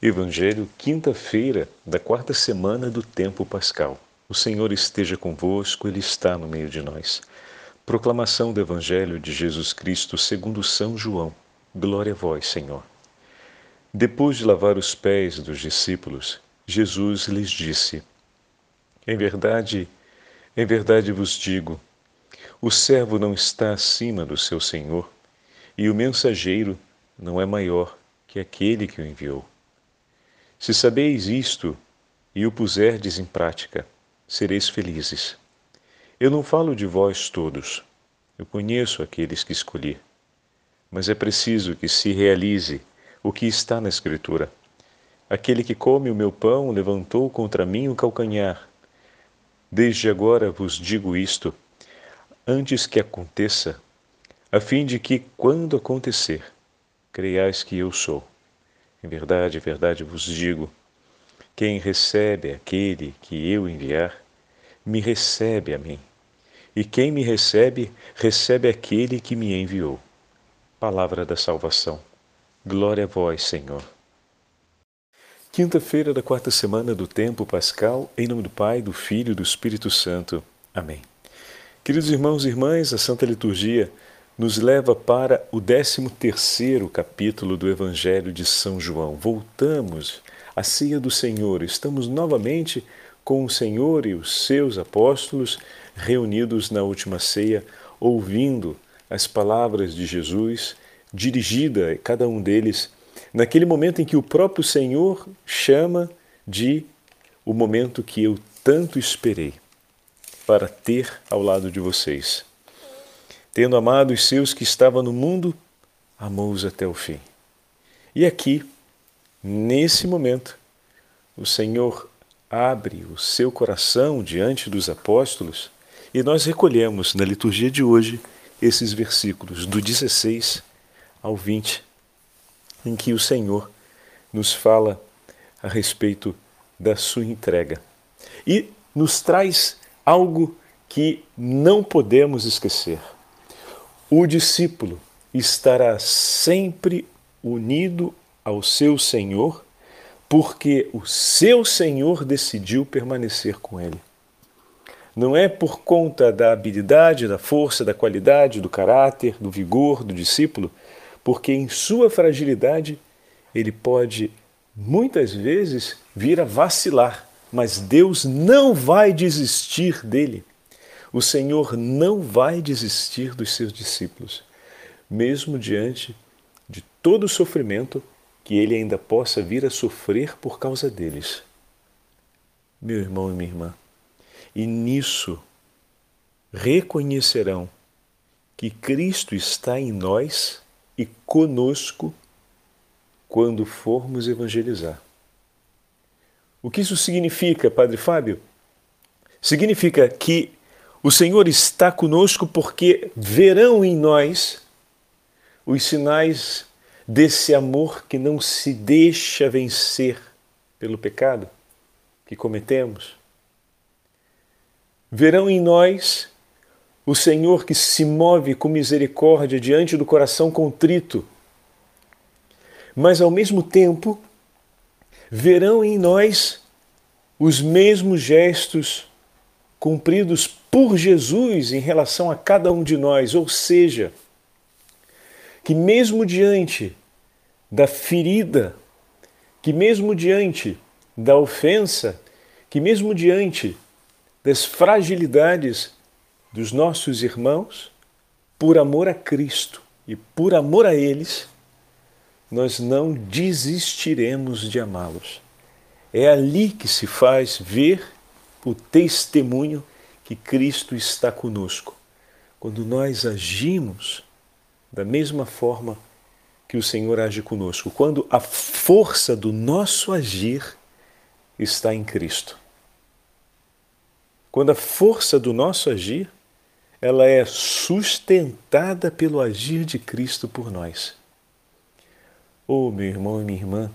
Evangelho, quinta-feira da quarta semana do tempo pascal. O Senhor esteja convosco, Ele está no meio de nós. Proclamação do Evangelho de Jesus Cristo segundo São João. Glória a vós, Senhor. Depois de lavar os pés dos discípulos, Jesus lhes disse: Em verdade, em verdade vos digo, o servo não está acima do seu senhor, e o mensageiro não é maior que aquele que o enviou. Se sabeis isto e o puserdes em prática, sereis felizes. Eu não falo de vós todos, eu conheço aqueles que escolhi, mas é preciso que se realize o que está na Escritura. Aquele que come o meu pão levantou contra mim o calcanhar. Desde agora vos digo isto, antes que aconteça, a fim de que, quando acontecer, creiais que eu sou. Em verdade, em verdade vos digo: quem recebe aquele que eu enviar, me recebe a mim. E quem me recebe, recebe aquele que me enviou. Palavra da salvação. Glória a vós, Senhor. Quinta-feira da quarta semana do tempo pascal, em nome do Pai, do Filho e do Espírito Santo. Amém. Queridos irmãos e irmãs, a Santa Liturgia nos leva para o 13 terceiro capítulo do Evangelho de São João. Voltamos à ceia do Senhor. Estamos novamente com o Senhor e os seus apóstolos reunidos na última ceia, ouvindo as palavras de Jesus, dirigida a cada um deles naquele momento em que o próprio Senhor chama de o momento que eu tanto esperei para ter ao lado de vocês. Tendo amado os seus que estavam no mundo, amou-os até o fim. E aqui, nesse momento, o Senhor abre o seu coração diante dos apóstolos e nós recolhemos na liturgia de hoje esses versículos do 16 ao 20, em que o Senhor nos fala a respeito da sua entrega e nos traz algo que não podemos esquecer. O discípulo estará sempre unido ao seu Senhor, porque o seu Senhor decidiu permanecer com ele. Não é por conta da habilidade, da força, da qualidade, do caráter, do vigor do discípulo, porque em sua fragilidade ele pode muitas vezes vir a vacilar, mas Deus não vai desistir dele. O Senhor não vai desistir dos seus discípulos, mesmo diante de todo o sofrimento que ele ainda possa vir a sofrer por causa deles. Meu irmão e minha irmã, e nisso reconhecerão que Cristo está em nós e conosco quando formos evangelizar. O que isso significa, Padre Fábio? Significa que o Senhor está conosco porque verão em nós os sinais desse amor que não se deixa vencer pelo pecado que cometemos. Verão em nós o Senhor que se move com misericórdia diante do coração contrito, mas ao mesmo tempo verão em nós os mesmos gestos cumpridos por Jesus em relação a cada um de nós, ou seja, que mesmo diante da ferida, que mesmo diante da ofensa, que mesmo diante das fragilidades dos nossos irmãos, por amor a Cristo e por amor a eles, nós não desistiremos de amá-los. É ali que se faz ver o testemunho que Cristo está conosco. Quando nós agimos da mesma forma que o Senhor age conosco, quando a força do nosso agir está em Cristo. Quando a força do nosso agir ela é sustentada pelo agir de Cristo por nós. Oh, meu irmão e minha irmã,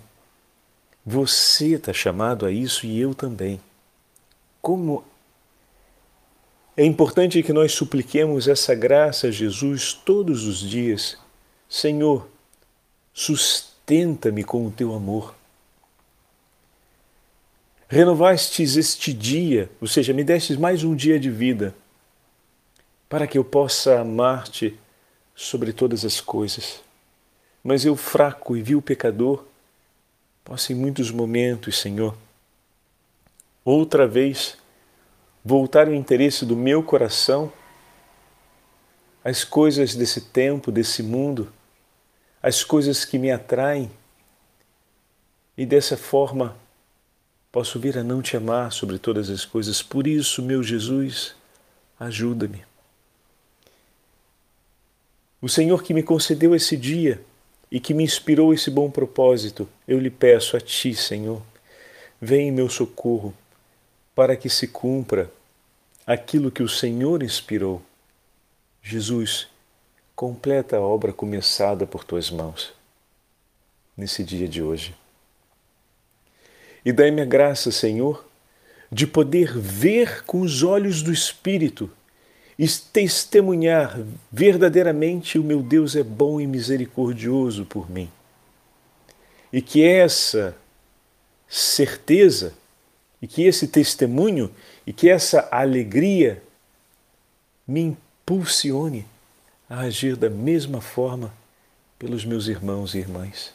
você está chamado a isso e eu também como é importante que nós supliquemos essa graça a Jesus todos os dias. Senhor, sustenta-me com o teu amor. renovastes este dia, ou seja, me destes mais um dia de vida, para que eu possa amar-te sobre todas as coisas. Mas eu, fraco e vil pecador, posso em muitos momentos, Senhor, outra vez voltar o interesse do meu coração às coisas desse tempo, desse mundo, às coisas que me atraem, e dessa forma posso vir a não te amar sobre todas as coisas. Por isso, meu Jesus, ajuda-me. O Senhor que me concedeu esse dia e que me inspirou esse bom propósito, eu lhe peço a Ti, Senhor, vem em meu socorro para que se cumpra aquilo que o Senhor inspirou. Jesus, completa a obra começada por Tuas mãos nesse dia de hoje. E dai-me a graça, Senhor, de poder ver com os olhos do Espírito e testemunhar verdadeiramente o meu Deus é bom e misericordioso por mim. E que essa certeza, e que esse testemunho, e que essa alegria me impulsione a agir da mesma forma pelos meus irmãos e irmãs.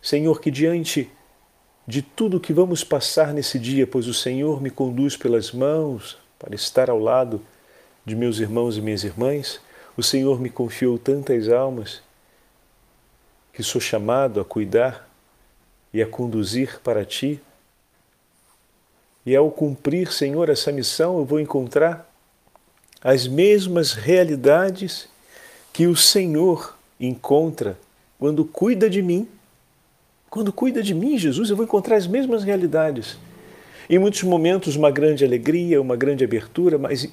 Senhor, que diante de tudo que vamos passar nesse dia, pois o Senhor me conduz pelas mãos, para estar ao lado de meus irmãos e minhas irmãs, o Senhor me confiou tantas almas que sou chamado a cuidar e a conduzir para ti. E ao cumprir, Senhor, essa missão, eu vou encontrar as mesmas realidades que o Senhor encontra quando cuida de mim. Quando cuida de mim, Jesus, eu vou encontrar as mesmas realidades. Em muitos momentos, uma grande alegria, uma grande abertura, mas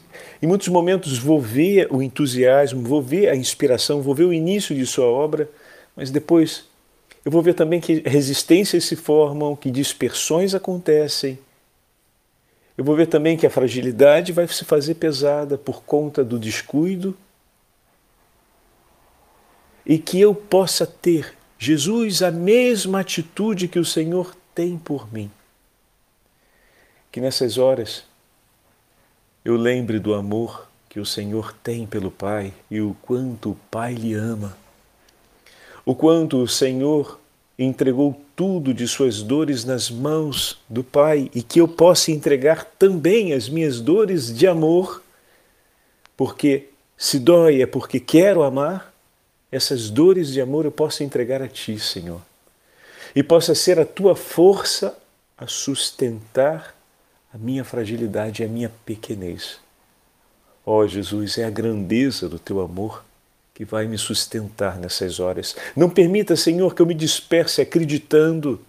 em muitos momentos vou ver o entusiasmo, vou ver a inspiração, vou ver o início de sua obra, mas depois eu vou ver também que resistências se formam, que dispersões acontecem. Eu vou ver também que a fragilidade vai se fazer pesada por conta do descuido e que eu possa ter, Jesus, a mesma atitude que o Senhor tem por mim que nessas horas eu lembre do amor que o Senhor tem pelo Pai e o quanto o Pai lhe ama. O quanto o Senhor entregou tudo de suas dores nas mãos do Pai e que eu possa entregar também as minhas dores de amor, porque se dói é porque quero amar, essas dores de amor eu posso entregar a Ti, Senhor, e possa ser a Tua força a sustentar a minha fragilidade e a minha pequenez. Ó oh, Jesus, é a grandeza do teu amor que vai me sustentar nessas horas. Não permita, Senhor, que eu me disperse acreditando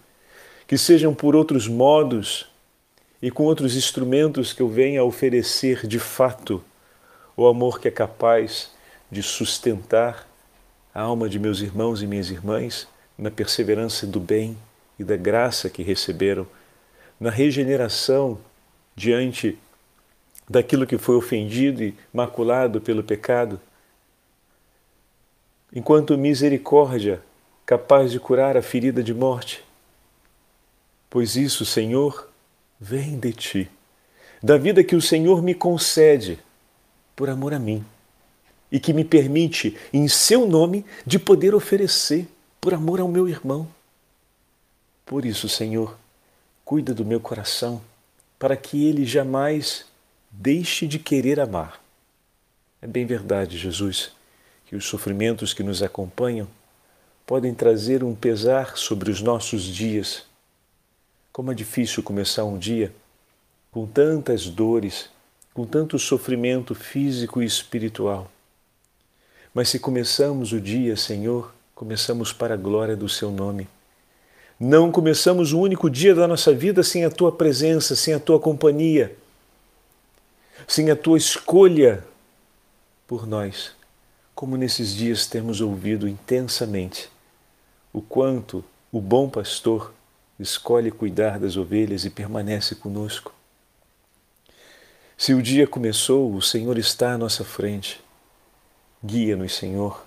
que sejam por outros modos e com outros instrumentos que eu venha oferecer de fato o amor que é capaz de sustentar a alma de meus irmãos e minhas irmãs na perseverança do bem e da graça que receberam, na regeneração diante daquilo que foi ofendido e maculado pelo pecado, enquanto misericórdia capaz de curar a ferida de morte. Pois isso, Senhor, vem de ti, da vida que o Senhor me concede por amor a mim e que me permite, em seu nome, de poder oferecer por amor ao meu irmão. Por isso, Senhor, cuida do meu coração para que ele jamais deixe de querer amar. É bem verdade, Jesus, que os sofrimentos que nos acompanham podem trazer um pesar sobre os nossos dias. Como é difícil começar um dia com tantas dores, com tanto sofrimento físico e espiritual. Mas se começamos o dia, Senhor, começamos para a glória do Seu nome não começamos o único dia da nossa vida sem a tua presença, sem a tua companhia, sem a tua escolha por nós. Como nesses dias temos ouvido intensamente o quanto o bom pastor escolhe cuidar das ovelhas e permanece conosco. Se o dia começou, o Senhor está à nossa frente. Guia-nos, Senhor,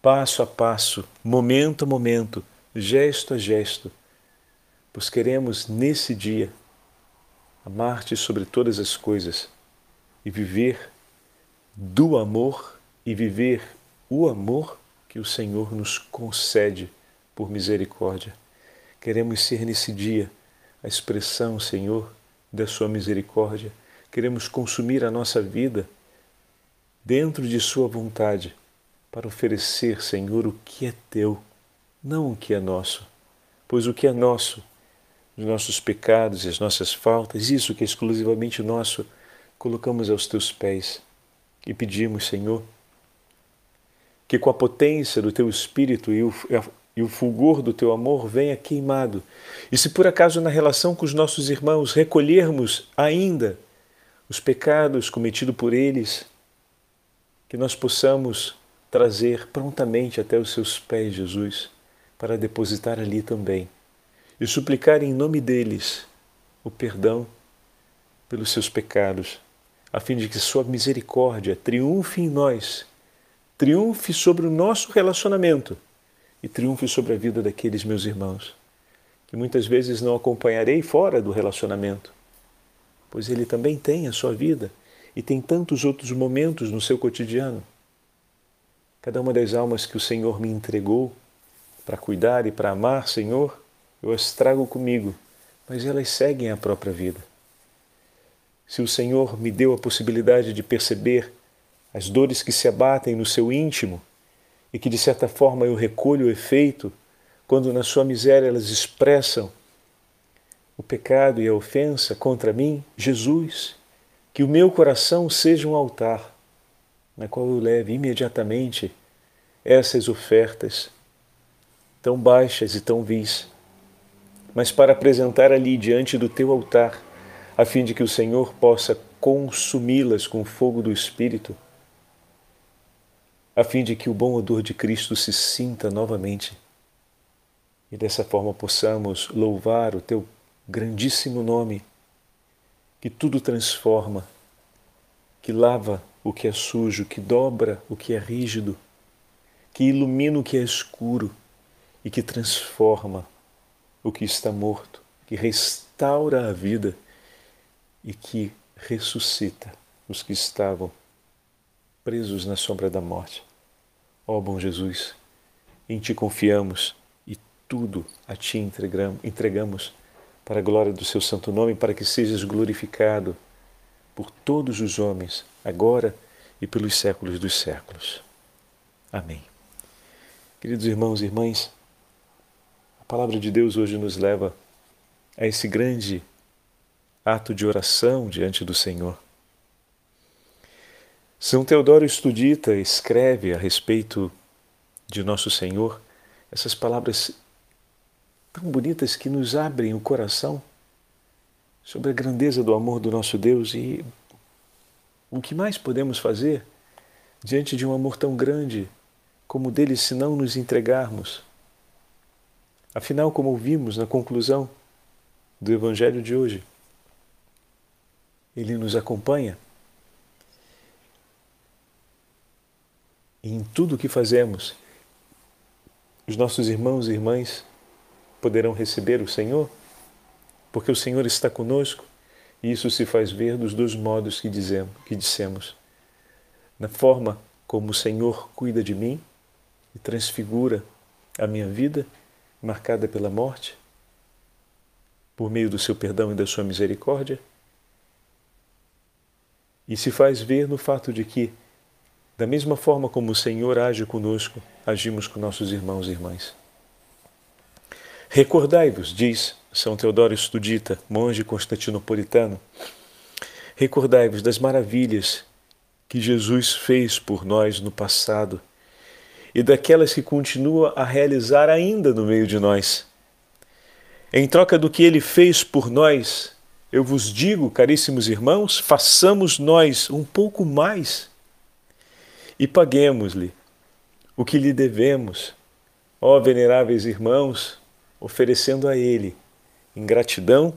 passo a passo, momento a momento gesto a gesto, pois queremos nesse dia amar-te sobre todas as coisas e viver do amor e viver o amor que o Senhor nos concede por misericórdia. Queremos ser nesse dia a expressão, Senhor, da Sua misericórdia. Queremos consumir a nossa vida dentro de Sua vontade para oferecer, Senhor, o que é teu, não o que é nosso. Pois o que é nosso, os nossos pecados e as nossas faltas, isso que é exclusivamente nosso, colocamos aos teus pés e pedimos, Senhor, que com a potência do teu espírito e o, e o fulgor do teu amor venha queimado. E se por acaso na relação com os nossos irmãos recolhermos ainda os pecados cometidos por eles, que nós possamos trazer prontamente até os seus pés, Jesus, para depositar ali também e suplicar em nome deles o perdão pelos seus pecados, a fim de que Sua misericórdia triunfe em nós, triunfe sobre o nosso relacionamento e triunfe sobre a vida daqueles meus irmãos, que muitas vezes não acompanharei fora do relacionamento, pois ele também tem a sua vida e tem tantos outros momentos no seu cotidiano. Cada uma das almas que o Senhor me entregou para cuidar e para amar, Senhor, eu as trago comigo, mas elas seguem a própria vida. Se o Senhor me deu a possibilidade de perceber as dores que se abatem no seu íntimo, e que de certa forma eu recolho o efeito quando na sua miséria elas expressam o pecado e a ofensa contra mim, Jesus, que o meu coração seja um altar na qual eu leve imediatamente essas ofertas tão baixas e tão vis, mas para apresentar ali diante do teu altar, a fim de que o Senhor possa consumi-las com o fogo do Espírito a fim de que o bom odor de Cristo se sinta novamente e dessa forma possamos louvar o teu grandíssimo nome, que tudo transforma, que lava o que é sujo, que dobra o que é rígido, que ilumina o que é escuro e que transforma o que está morto, que restaura a vida e que ressuscita os que estavam presos na sombra da morte. Ó oh, bom Jesus, em Ti confiamos e tudo a Ti entregamos para a glória do Seu santo nome, para que sejas glorificado por todos os homens, agora e pelos séculos dos séculos. Amém. Queridos irmãos e irmãs, a palavra de Deus hoje nos leva a esse grande ato de oração diante do Senhor. São Teodoro Estudita escreve a respeito de Nosso Senhor essas palavras tão bonitas que nos abrem o coração sobre a grandeza do amor do nosso Deus e o que mais podemos fazer diante de um amor tão grande como o dele se não nos entregarmos. Afinal, como ouvimos na conclusão do Evangelho de hoje, ele nos acompanha em tudo o que fazemos, os nossos irmãos e irmãs poderão receber o Senhor, porque o Senhor está conosco e isso se faz ver dos dois modos que, dizemos, que dissemos. Na forma como o Senhor cuida de mim e transfigura a minha vida, marcada pela morte, por meio do seu perdão e da sua misericórdia, e se faz ver no fato de que da mesma forma como o Senhor age conosco, agimos com nossos irmãos e irmãs. Recordai-vos, diz São Teodoro Estudita, monge constantinopolitano, recordai-vos das maravilhas que Jesus fez por nós no passado e daquelas que continua a realizar ainda no meio de nós. Em troca do que ele fez por nós, eu vos digo, caríssimos irmãos, façamos nós um pouco mais e paguemos-lhe o que lhe devemos, ó veneráveis irmãos, oferecendo a Ele, em gratidão,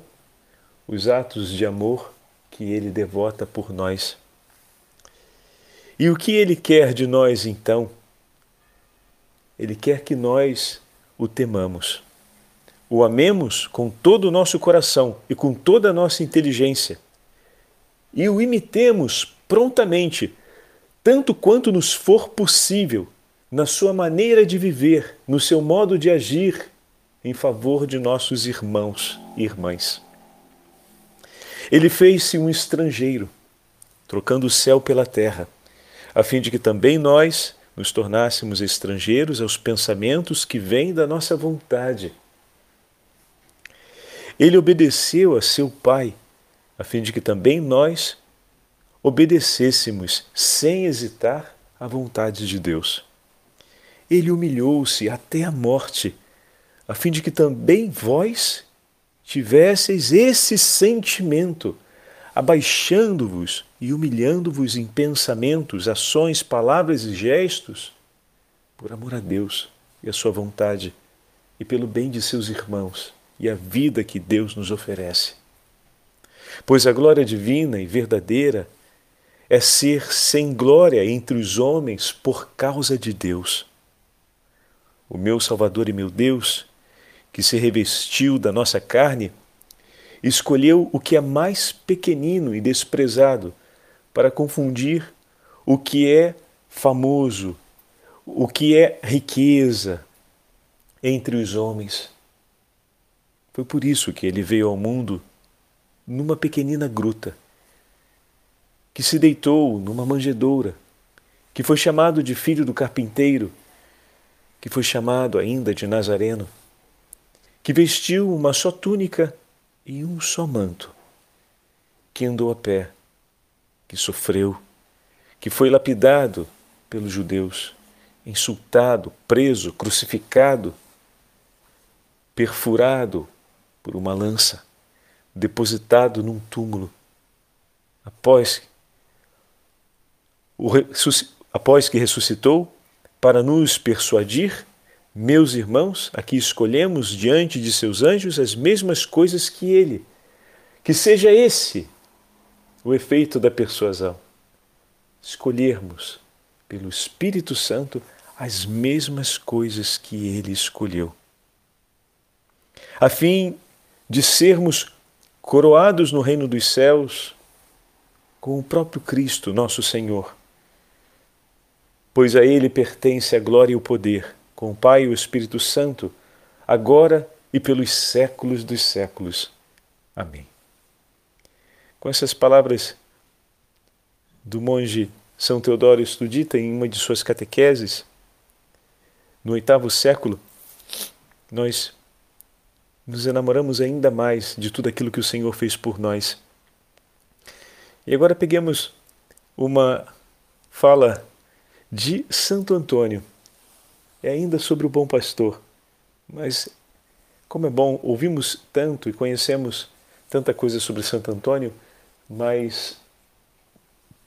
os atos de amor que Ele devota por nós. E o que Ele quer de nós então? Ele quer que nós o temamos, o amemos com todo o nosso coração e com toda a nossa inteligência, e o imitemos prontamente, tanto quanto nos for possível, na sua maneira de viver, no seu modo de agir em favor de nossos irmãos e irmãs. Ele fez-se um estrangeiro, trocando o céu pela terra, a fim de que também nós nos tornássemos estrangeiros aos pensamentos que vêm da nossa vontade. Ele obedeceu a seu Pai, a fim de que também nós obedecêssemos sem hesitar à vontade de Deus. Ele humilhou-se até a morte, a fim de que também vós tivesseis esse sentimento, abaixando-vos e humilhando-vos em pensamentos, ações, palavras e gestos, por amor a Deus e a Sua vontade, e pelo bem de seus irmãos e a vida que Deus nos oferece. Pois a glória divina e verdadeira é ser sem glória entre os homens por causa de Deus. O meu Salvador e meu Deus que se revestiu da nossa carne, escolheu o que é mais pequenino e desprezado para confundir o que é famoso, o que é riqueza entre os homens. Foi por isso que ele veio ao mundo numa pequenina gruta, que se deitou numa manjedoura, que foi chamado de filho do carpinteiro, que foi chamado ainda de Nazareno que vestiu uma só túnica e um só manto, que andou a pé, que sofreu, que foi lapidado pelos judeus, insultado, preso, crucificado, perfurado por uma lança, depositado num túmulo. Após, após que ressuscitou, para nos persuadir meus irmãos, aqui escolhemos diante de seus anjos as mesmas coisas que ele. Que seja esse o efeito da persuasão. Escolhermos pelo Espírito Santo as mesmas coisas que ele escolheu. A fim de sermos coroados no reino dos céus com o próprio Cristo, nosso Senhor. Pois a ele pertence a glória e o poder com o Pai e o Espírito Santo, agora e pelos séculos dos séculos. Amém. Com essas palavras do monge São Teodoro Estudita em uma de suas catequeses, no oitavo século, nós nos enamoramos ainda mais de tudo aquilo que o Senhor fez por nós. E agora peguemos uma fala de Santo Antônio é ainda sobre o bom pastor. Mas como é bom, ouvimos tanto e conhecemos tanta coisa sobre Santo Antônio, mas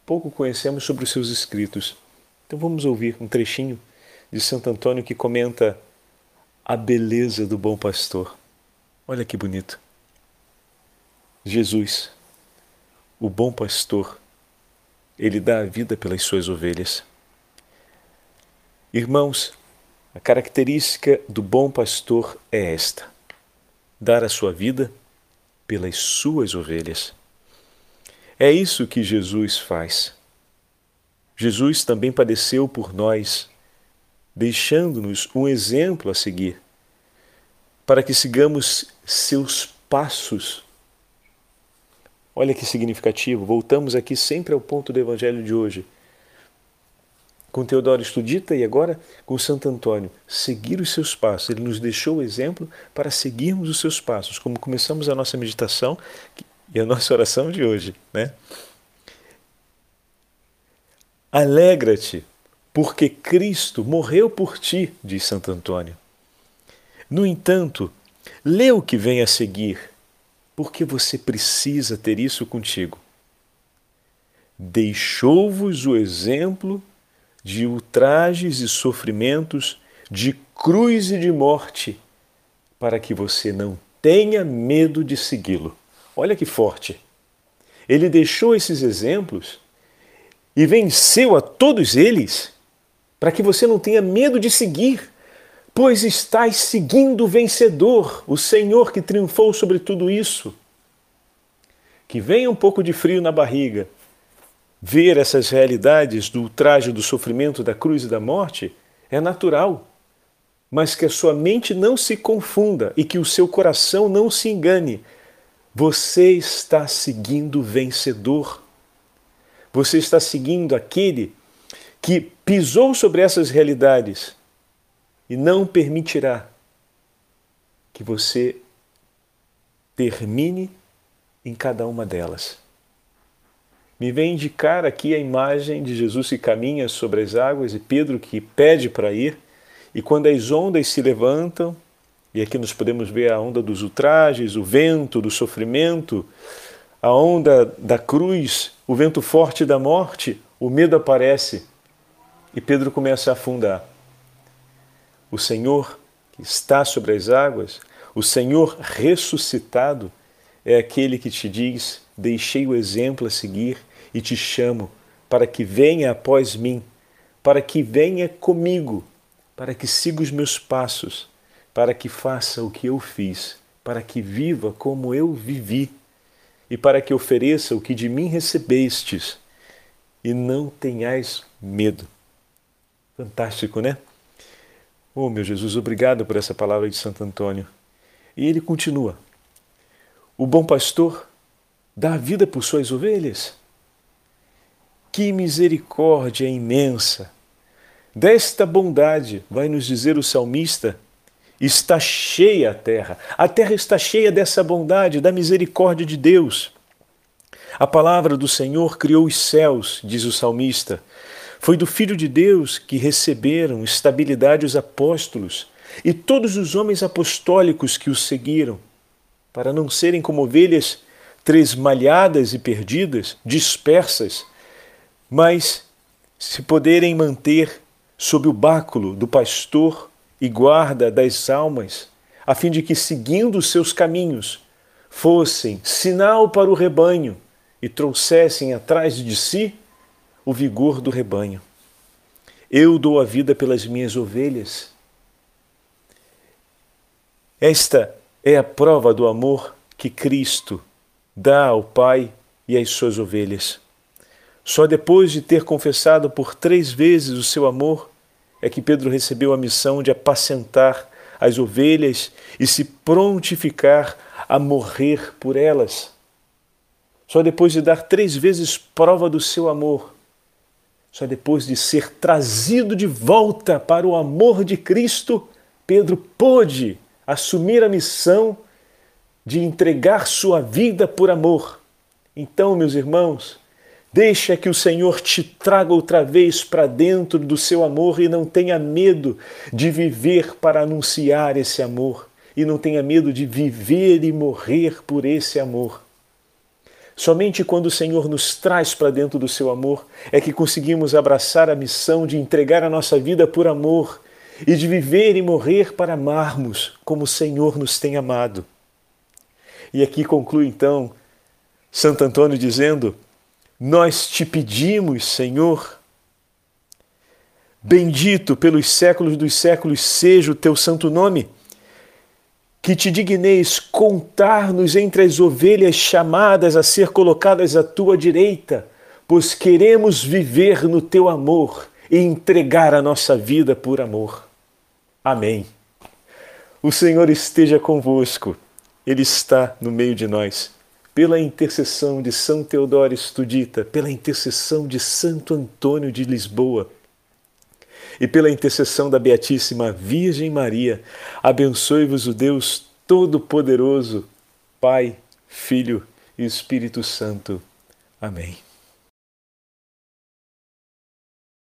pouco conhecemos sobre os seus escritos. Então vamos ouvir um trechinho de Santo Antônio que comenta a beleza do bom pastor. Olha que bonito. Jesus, o bom pastor, ele dá a vida pelas suas ovelhas. Irmãos, a característica do bom pastor é esta: dar a sua vida pelas suas ovelhas. É isso que Jesus faz. Jesus também padeceu por nós, deixando-nos um exemplo a seguir, para que sigamos seus passos. Olha que significativo, voltamos aqui sempre ao ponto do Evangelho de hoje com Teodoro Estudita e agora com Santo Antônio, seguir os seus passos. Ele nos deixou o exemplo para seguirmos os seus passos, como começamos a nossa meditação e a nossa oração de hoje. Né? Alegra-te, porque Cristo morreu por ti, diz Santo Antônio. No entanto, lê o que vem a seguir, porque você precisa ter isso contigo. Deixou-vos o exemplo de ultrajes e sofrimentos, de cruz e de morte, para que você não tenha medo de segui-lo. Olha que forte! Ele deixou esses exemplos e venceu a todos eles para que você não tenha medo de seguir, pois estáis seguindo o vencedor, o Senhor que triunfou sobre tudo isso. Que venha um pouco de frio na barriga, ver essas realidades do ultraje, do sofrimento, da cruz e da morte é natural, mas que a sua mente não se confunda e que o seu coração não se engane. Você está seguindo o vencedor. Você está seguindo aquele que pisou sobre essas realidades e não permitirá que você termine em cada uma delas. Me vem indicar aqui a imagem de Jesus que caminha sobre as águas e Pedro que pede para ir, e quando as ondas se levantam, e aqui nós podemos ver a onda dos ultrajes, o vento do sofrimento, a onda da cruz, o vento forte da morte, o medo aparece e Pedro começa a afundar. O Senhor que está sobre as águas, o Senhor ressuscitado, é aquele que te diz: Deixei o exemplo a seguir e te chamo para que venha após mim, para que venha comigo, para que siga os meus passos, para que faça o que eu fiz, para que viva como eu vivi e para que ofereça o que de mim recebestes e não tenhais medo. Fantástico, né? Oh, meu Jesus, obrigado por essa palavra de Santo Antônio. E ele continua: O bom pastor dá vida por suas ovelhas. Que misericórdia imensa! Desta bondade, vai nos dizer o salmista, está cheia a terra. A terra está cheia dessa bondade, da misericórdia de Deus. A palavra do Senhor criou os céus, diz o salmista. Foi do Filho de Deus que receberam estabilidade os apóstolos e todos os homens apostólicos que o seguiram, para não serem como ovelhas tresmalhadas e perdidas, dispersas, mas se poderem manter sob o báculo do pastor e guarda das almas, a fim de que, seguindo os seus caminhos, fossem sinal para o rebanho e trouxessem atrás de si o vigor do rebanho. Eu dou a vida pelas minhas ovelhas. Esta é a prova do amor que Cristo dá ao Pai e às suas ovelhas. Só depois de ter confessado por três vezes o seu amor é que Pedro recebeu a missão de apacentar as ovelhas e se prontificar a morrer por elas. Só depois de dar três vezes prova do seu amor só depois de ser trazido de volta para o amor de Cristo, Pedro pôde assumir a missão de entregar sua vida por amor. Então, meus irmãos, deixa que o Senhor te traga outra vez para dentro do seu amor e não tenha medo de viver para anunciar esse amor e não tenha medo de viver e morrer por esse amor. Somente quando o Senhor nos traz para dentro do seu amor é que conseguimos abraçar a missão de entregar a nossa vida por amor e de viver e morrer para amarmos como o Senhor nos tem amado. E aqui conclui então Santo Antônio dizendo: Nós te pedimos, Senhor, bendito pelos séculos dos séculos seja o teu santo nome que te digneis contar-nos entre as ovelhas chamadas a ser colocadas à tua direita, pois queremos viver no teu amor e entregar a nossa vida por amor. Amém. O Senhor esteja convosco, Ele está no meio de nós. Pela intercessão de São Teodoro Estudita, pela intercessão de Santo Antônio de Lisboa, e pela intercessão da Beatíssima Virgem Maria, abençoe-vos o Deus Todo-Poderoso, Pai, Filho e Espírito Santo. Amém.